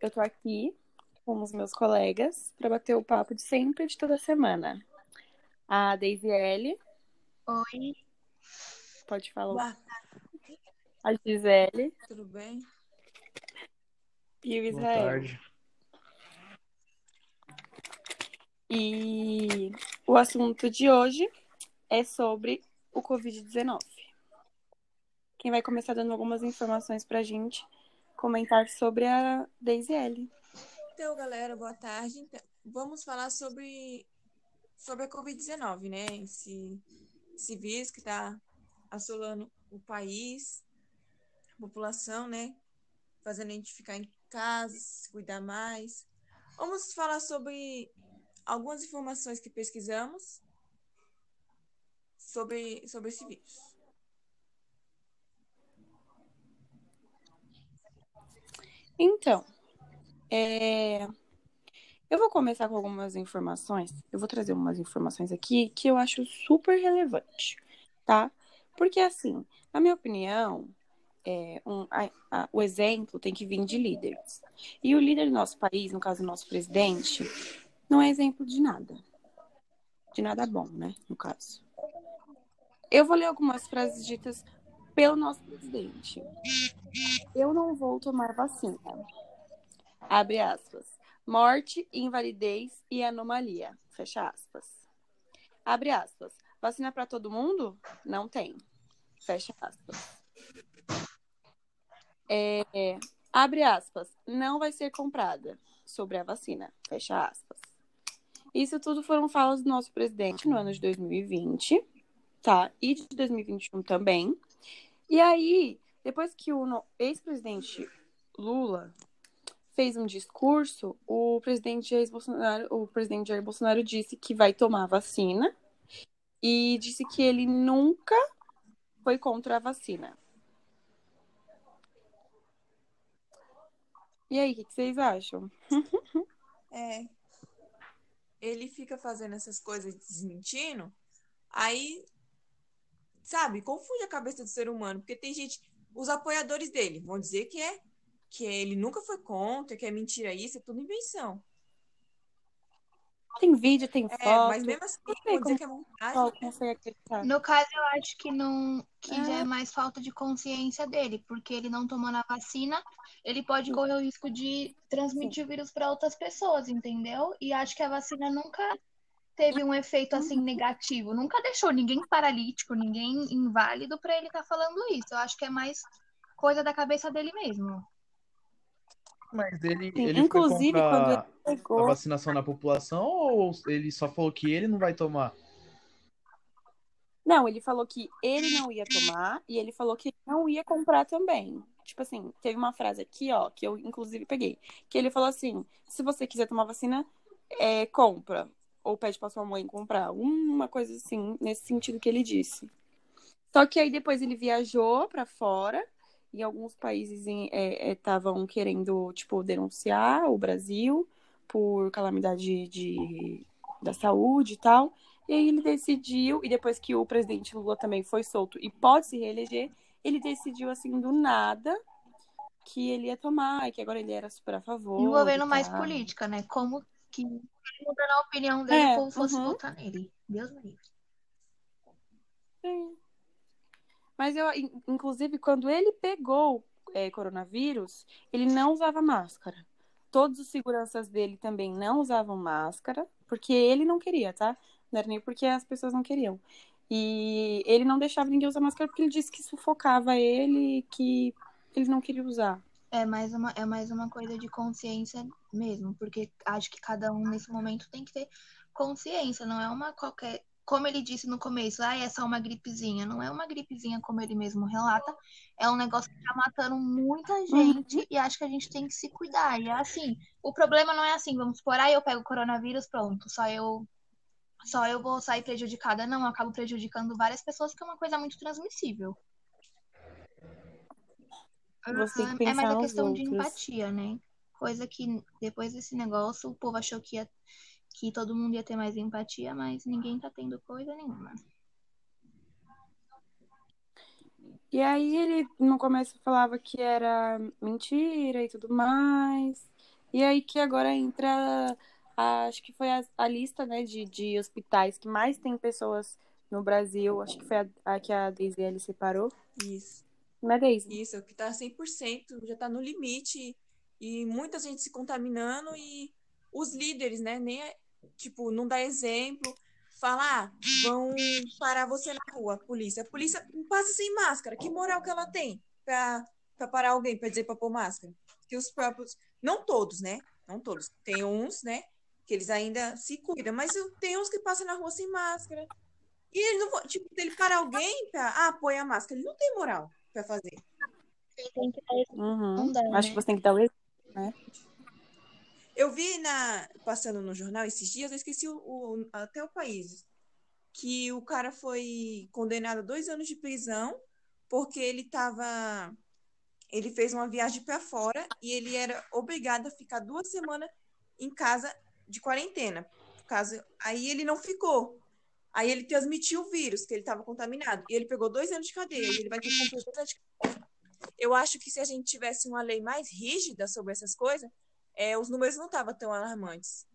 eu tô aqui com os meus colegas para bater o papo de sempre, de toda semana. A Daisy L. Oi. Pode falar. Boa tarde. A Gisele. Tudo bem? E o Boa Israel. tarde. E o assunto de hoje é sobre o Covid-19. Quem vai começar dando algumas informações pra gente comentar sobre a Daisy L. Então, galera, boa tarde. Então, vamos falar sobre, sobre a Covid-19, né? Esse, esse vírus que está assolando o país, a população, né? Fazendo a gente ficar em casa, se cuidar mais. Vamos falar sobre algumas informações que pesquisamos sobre, sobre esse vírus. Então, é, eu vou começar com algumas informações. Eu vou trazer umas informações aqui que eu acho super relevante, tá? Porque, assim, na minha opinião, é, um- a- a- o exemplo tem que vir de líderes. E o líder do nosso país, no caso, o nosso presidente, não é exemplo de nada. De nada bom, né? No caso. Eu vou ler algumas frases ditas pelo nosso presidente. Eu não vou tomar vacina. Abre aspas. Morte, invalidez e anomalia. Fecha aspas. Abre aspas. Vacina para todo mundo? Não tem. Fecha aspas. É, é, abre aspas. Não vai ser comprada sobre a vacina. Fecha aspas. Isso tudo foram falas do nosso presidente no ano de 2020, tá? E de 2021 também. E aí, depois que o ex-presidente Lula fez um discurso, o presidente Jair Bolsonaro, o presidente Jair Bolsonaro disse que vai tomar vacina e disse que ele nunca foi contra a vacina. E aí, o que vocês acham? É. Ele fica fazendo essas coisas desmentindo, aí, sabe, confunde a cabeça do ser humano, porque tem gente, os apoiadores dele vão dizer que é que ele nunca foi contra, que é mentira isso, é tudo invenção. Tem vídeo, tem É, foto. mas mesmo assim, não sei vão dizer como que é consegue acreditar? No caso, eu acho que não, que já É. é mais falta de consciência dele, porque ele não tomando a vacina, ele pode correr o risco de transmitir o vírus para outras pessoas, entendeu? E acho que a vacina nunca teve um efeito assim negativo, nunca deixou ninguém paralítico, ninguém inválido para ele estar falando isso. Eu acho que é mais coisa da cabeça dele mesmo. Mas ele, Sim, ele inclusive, foi quando ele a pegou. vacinação na população ou ele só falou que ele não vai tomar? Não, ele falou que ele não ia tomar e ele falou que não ia comprar também. Tipo assim, teve uma frase aqui, ó, que eu inclusive peguei. Que ele falou assim: se você quiser tomar vacina, é, compra. Ou pede pra sua mãe comprar. Uma coisa assim, nesse sentido que ele disse. Só que aí depois ele viajou pra fora. E alguns países estavam querendo, tipo, denunciar o Brasil por calamidade de, da saúde e tal. E aí ele decidiu, e depois que o presidente Lula também foi solto e pode se reeleger, ele decidiu assim do nada que ele ia tomar, e que agora ele era super a favor. Envolvendo e mais política, né? Como que mudando a opinião dele, É, o povo fosse uhum. votar nele. Deus me livre. Sim. Mas eu, in- inclusive, quando ele pegou é, coronavírus, ele não usava máscara. Todos os seguranças dele também não usavam máscara, porque ele não queria, tá? Não era nem porque as pessoas não queriam. E ele não deixava ninguém usar máscara porque ele disse que sufocava ele, que ele não queria usar. É mais uma, é mais uma coisa de consciência mesmo, porque acho que cada um nesse momento tem que ter consciência, não é uma qualquer. Como ele disse no começo, ah, é só uma gripezinha. Não é uma gripezinha, como ele mesmo relata, é um negócio que tá matando muita gente e acho que a gente tem que se cuidar. E é assim, o problema não é assim, vamos supor, ah, eu pego o coronavírus, pronto, só eu. Só eu vou sair prejudicada. Não, eu acabo prejudicando várias pessoas, que é uma coisa muito transmissível. Você tem que É mais pensar a questão de outros. empatia, né? Coisa que depois desse negócio o povo achou que, ia, que todo mundo ia ter mais empatia, mas ninguém tá tendo coisa nenhuma. E aí ele no começo falava que era mentira e tudo mais. E aí que agora entra, a- acho que foi a, a lista, né, de, de hospitais que mais tem pessoas no Brasil. Acho que foi a, a que a Daisy L separou. Isso. Não é Daisy? Isso, que tá 100%, já tá no limite e muita gente se contaminando e os líderes, né, nem é- tipo, não dá exemplo, fala, ah, vão parar você na rua, a polícia. A polícia passa sem máscara. Que moral que ela tem pra parar alguém, pra dizer pra pôr máscara? Que os próprios, não todos, né? Não todos. Tem uns, né, que eles ainda se cuidam, mas tem uns que passam na rua sem máscara. E ele não, tipo, ele parar alguém pra, ah, põe a máscara, ele não tem moral pra fazer. Tem que dar Uhum. Não dá, Acho né? que você tem que dar o exemplo. Eu vi na passando no jornal esses dias, eu esqueci o, o- até o país, que o cara foi condenado a dois anos de prisão porque ele tava, ele fez uma viagem para fora e ele era obrigado a ficar duas semanas em casa de quarentena. Por causa, aí ele não ficou. Aí ele transmitiu o vírus, que ele estava contaminado. E ele pegou dois anos de cadeia. E ele vai ter que cumprir dois anos de cadeia. Eu acho que se a gente tivesse uma lei mais rígida sobre essas coisas, é, os números não estavam tão alarmantes.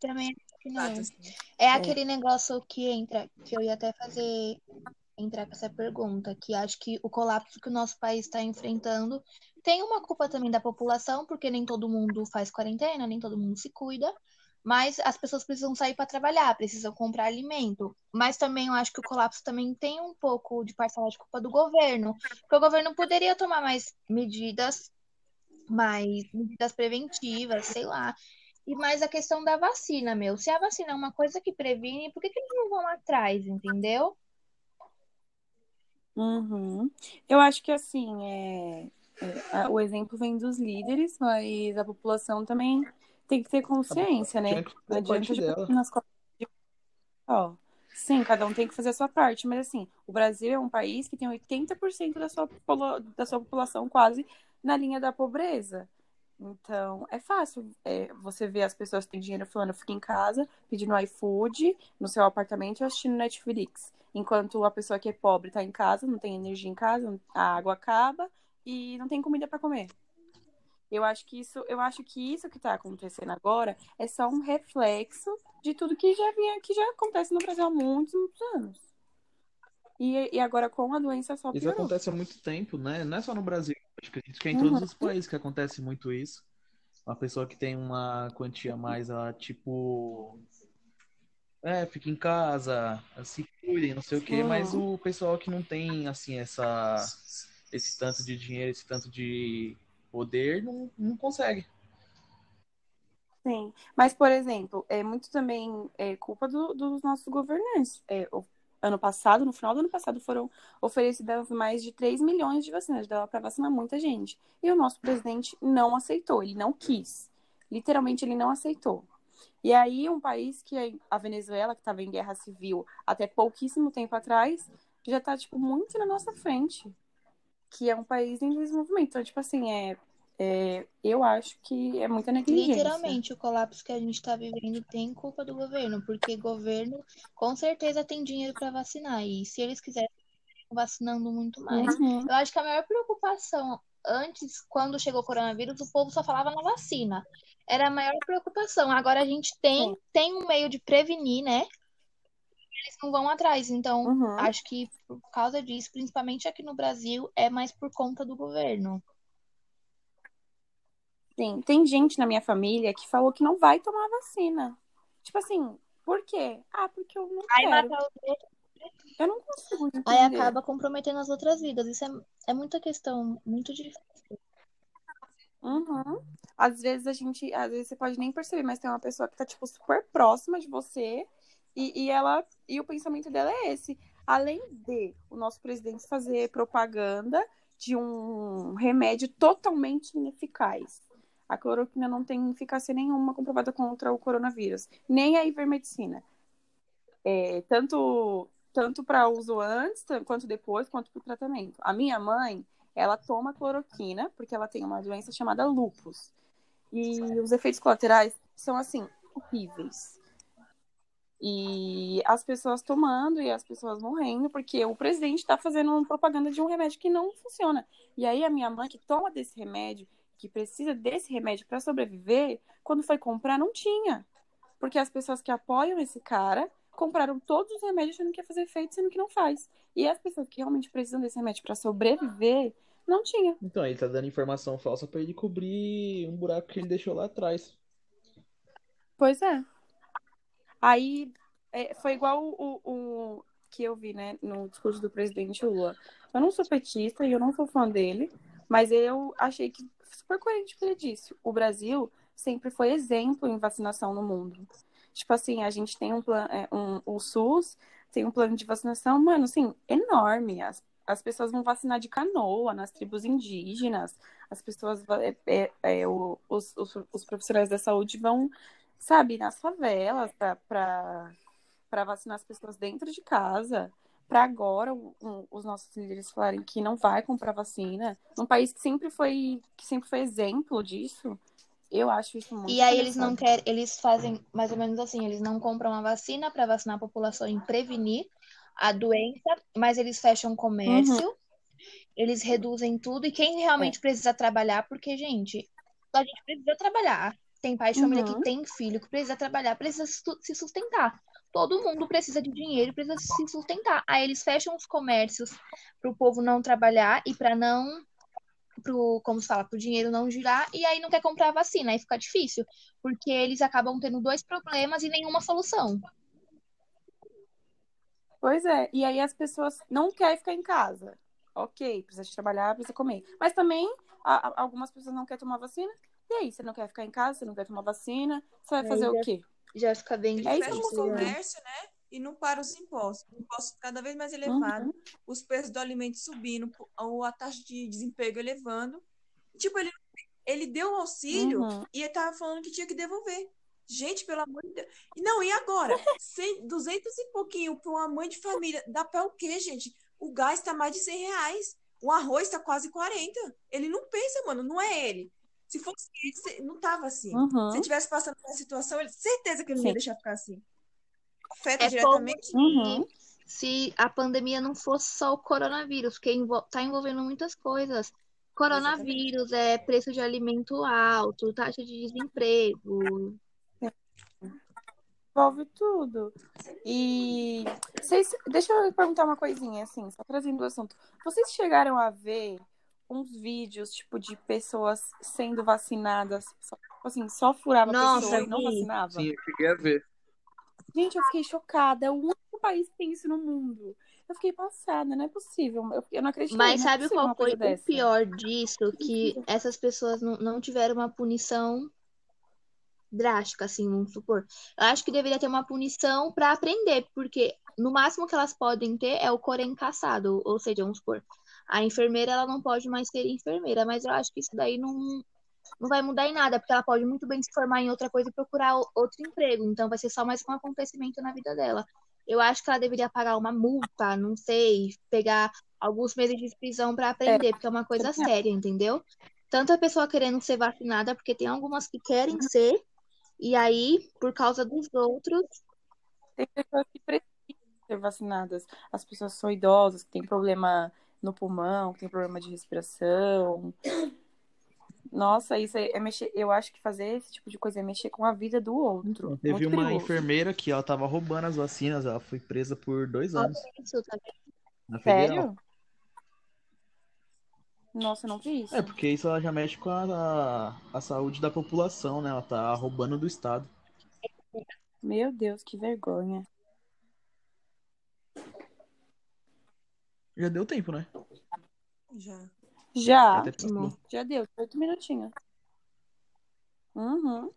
Também acho que não. Fato, assim. É aquele negócio que entra, que eu ia até fazer entrar com essa pergunta, que acho que o colapso que o nosso país está enfrentando tem uma culpa também da população, porque nem todo mundo faz quarentena, nem todo mundo se cuida, mas as pessoas precisam sair para trabalhar, precisam comprar alimento. Mas também eu acho que o colapso também tem um pouco de parcela de culpa do governo, porque o governo poderia tomar mais medidas, mais medidas preventivas, sei lá. E mais a questão da vacina, meu. Se a vacina é uma coisa que previne, por que, que eles não vão atrás, entendeu? Uhum. Eu acho que assim, é, é, o exemplo vem dos líderes, mas a população também tem que ter consciência, né? Não adianta dela. nas costas de... Ó, sim, cada um tem que fazer a sua parte, mas assim, o Brasil é um país que tem 80% da sua, da sua população quase na linha da pobreza. Então, é fácil é, você ver as pessoas que têm dinheiro falando, fica em casa, pedindo iFood, no seu apartamento e assistindo Netflix. Enquanto a pessoa que é pobre tá em casa, não tem energia em casa, a água acaba e não tem comida para comer. Eu acho que isso, eu acho que isso que tá acontecendo agora é só um reflexo de tudo que já vinha, que já acontece no Brasil há muitos, muitos anos. E, e agora com a doença só Isso piorou. acontece há muito tempo, né? Não é só no Brasil. Acho que acredito que é em Uhum. todos os países que acontece muito isso. Uma pessoa que tem uma quantia mais, ela, tipo. É, fica em casa, se cuidem, não sei o quê, Uhum. mas o pessoal que não tem, assim, essa, esse tanto de dinheiro, esse tanto de poder, não, não consegue. Sim, mas por exemplo, é muito também é, culpa do- dos nossos governantes. É, o ano passado, no final do ano passado, foram oferecidas mais de 3 milhões de vacinas, dava para vacinar muita gente. E o nosso presidente não aceitou, ele não quis. Literalmente, ele não aceitou. E aí, um país que é a Venezuela, que estava em guerra civil até pouquíssimo tempo atrás, já está tipo, muito na nossa frente. Que é um país em desenvolvimento. Então, tipo assim, é, é, eu acho que é muita negligência. Literalmente, o colapso que a gente está vivendo tem culpa do governo, porque governo com certeza tem dinheiro para vacinar. E se eles quiserem, vacinando muito mais. Uhum. Eu acho que a maior preocupação antes, quando chegou o coronavírus, o povo só falava na vacina. Era a maior preocupação. Agora a gente tem, tem um meio de prevenir, né? Eles não vão atrás. Então, Uhum. acho que por causa disso, principalmente aqui no Brasil, é mais por conta do governo. Sim, tem gente na minha família que falou que não vai tomar vacina. Tipo assim, por quê? Ah, porque eu não quero. Eu não consigo entender. aí acaba comprometendo as outras vidas. Isso é, é muita questão, muito difícil. Uhum. Às vezes a gente, às vezes você pode nem perceber, mas tem uma pessoa que tá, tipo, super próxima de você e, e ela, e o pensamento dela é esse. Além de o nosso presidente fazer propaganda de um remédio totalmente ineficaz. A cloroquina não tem eficácia nenhuma comprovada contra o coronavírus, nem a ivermectina. É, tanto tanto para uso antes, quanto depois, quanto para o tratamento. A minha mãe, ela toma cloroquina porque ela tem uma doença chamada lupus. E os efeitos colaterais são assim horríveis. E as pessoas tomando e as pessoas morrendo porque o presidente está fazendo uma propaganda de um remédio que não funciona. E aí a minha mãe que toma desse remédio que precisa desse remédio para sobreviver, quando foi comprar, não tinha. Porque as pessoas que apoiam esse cara compraram todos os remédios achando que ia fazer efeito, sendo que não faz. E as pessoas que realmente precisam desse remédio para sobreviver, não tinha. Então, ele tá dando informação falsa pra ele cobrir um buraco que ele deixou lá atrás. Pois é. Aí é, foi igual o, o, que eu vi, né, no discurso do presidente Lula. Eu não sou petista e eu não sou fã dele, mas eu achei que super coerente o que ele disse. O Brasil sempre foi exemplo em vacinação no mundo. Tipo assim, a gente tem um plano, é, um, o SUS tem um plano de vacinação, mano, assim, enorme. As, as pessoas vão vacinar de canoa nas tribos indígenas, as pessoas, é, é, é os, os, os profissionais da saúde vão, sabe, nas favelas para vacinar as pessoas dentro de casa. Para agora um, os nossos líderes falarem que não vai comprar vacina, num país que sempre foi que sempre foi exemplo disso, eu acho isso muito E aí eles não querem, eles fazem mais ou menos assim, eles não compram a vacina para vacinar a população e prevenir a doença, mas eles fecham comércio, uhum. eles reduzem tudo e quem realmente é. precisa trabalhar, porque gente, a gente precisa trabalhar. Tem pai de família uhum. que tem filho que precisa trabalhar, precisa se sustentar. Todo mundo precisa de dinheiro, precisa se sustentar. Aí eles fecham os comércios para o povo não trabalhar e para não pro, como se fala, pro dinheiro não girar, e aí não quer comprar a vacina, aí fica difícil, porque eles acabam tendo dois problemas e nenhuma solução. Pois é, e aí as pessoas não querem ficar em casa. Ok, precisa de trabalhar, precisa comer. Mas também a, algumas pessoas não querem tomar vacina. E aí, você não quer ficar em casa, você não quer tomar vacina, você vai fazer o quê? Já fica bem difícil. É isso, comércio, né? e não para os impostos. Impostos cada vez mais elevados, uhum. os preços do alimento subindo, a taxa de desemprego elevando. Tipo, ele, ele deu auxílio uhum. e ele tava falando que tinha que devolver. Gente, pelo amor de Deus. Não, e agora? 100, 200 e pouquinho para uma mãe de família. Dá para o quê, gente? O gás está mais de 100 reais. O arroz está quase 40. Ele não pensa, mano, não é ele. Se fosse ele, não tava assim. Uhum. Se ele tivesse passando por uma situação, ele certeza que ele não ia deixar ficar assim afeta é diretamente. Uhum. Se a pandemia não fosse só o coronavírus, porque está envolvendo muitas coisas. Coronavírus, é preço de alimento alto, taxa de desemprego. Envolve tudo. E vocês, deixa eu perguntar uma coisinha, assim, só trazendo o assunto. Vocês chegaram a ver uns vídeos, tipo, de pessoas sendo vacinadas, só, assim, só furava Nossa, pessoa e não vacinava? Sim, eu cheguei a ver. Gente, eu fiquei chocada. É o único país que tem isso no mundo. Eu fiquei passada, não é possível. Eu, eu não acredito. Mas é sabe qual foi o pior disso? Que essas pessoas não, não tiveram uma punição drástica, assim, vamos supor. Eu acho que deveria ter uma punição para aprender, porque no máximo que elas podem ter é o corém caçado, ou seja, vamos supor, a enfermeira ela não pode mais ser enfermeira, mas eu acho que isso daí não, não vai mudar em nada, porque ela pode muito bem se formar em outra coisa e procurar outro emprego. Então vai ser só mais um acontecimento na vida dela. Eu acho que ela deveria pagar uma multa, não sei, pegar alguns meses de prisão para aprender, é. porque é uma coisa séria, entendeu? Tanto a pessoa querendo ser vacinada, porque tem algumas que querem ser, e aí, por causa dos outros. Tem pessoas que precisam ser vacinadas. As pessoas são idosas, que têm problema no pulmão, que têm problema de respiração. Nossa, isso é, é, mexer. Eu acho que fazer esse tipo de coisa é mexer com a vida do outro. Teve uma perigoso. enfermeira que ela tava roubando as vacinas, ela foi presa por dois anos. Isso, tá Sério? Nossa, não vi isso. É, porque isso ela já mexe com a, a, a saúde da população, né? Ela tá roubando do Estado. Meu Deus, que vergonha. Já deu tempo, né? Já. Já. Já deu, oito minutinhos. Uhum.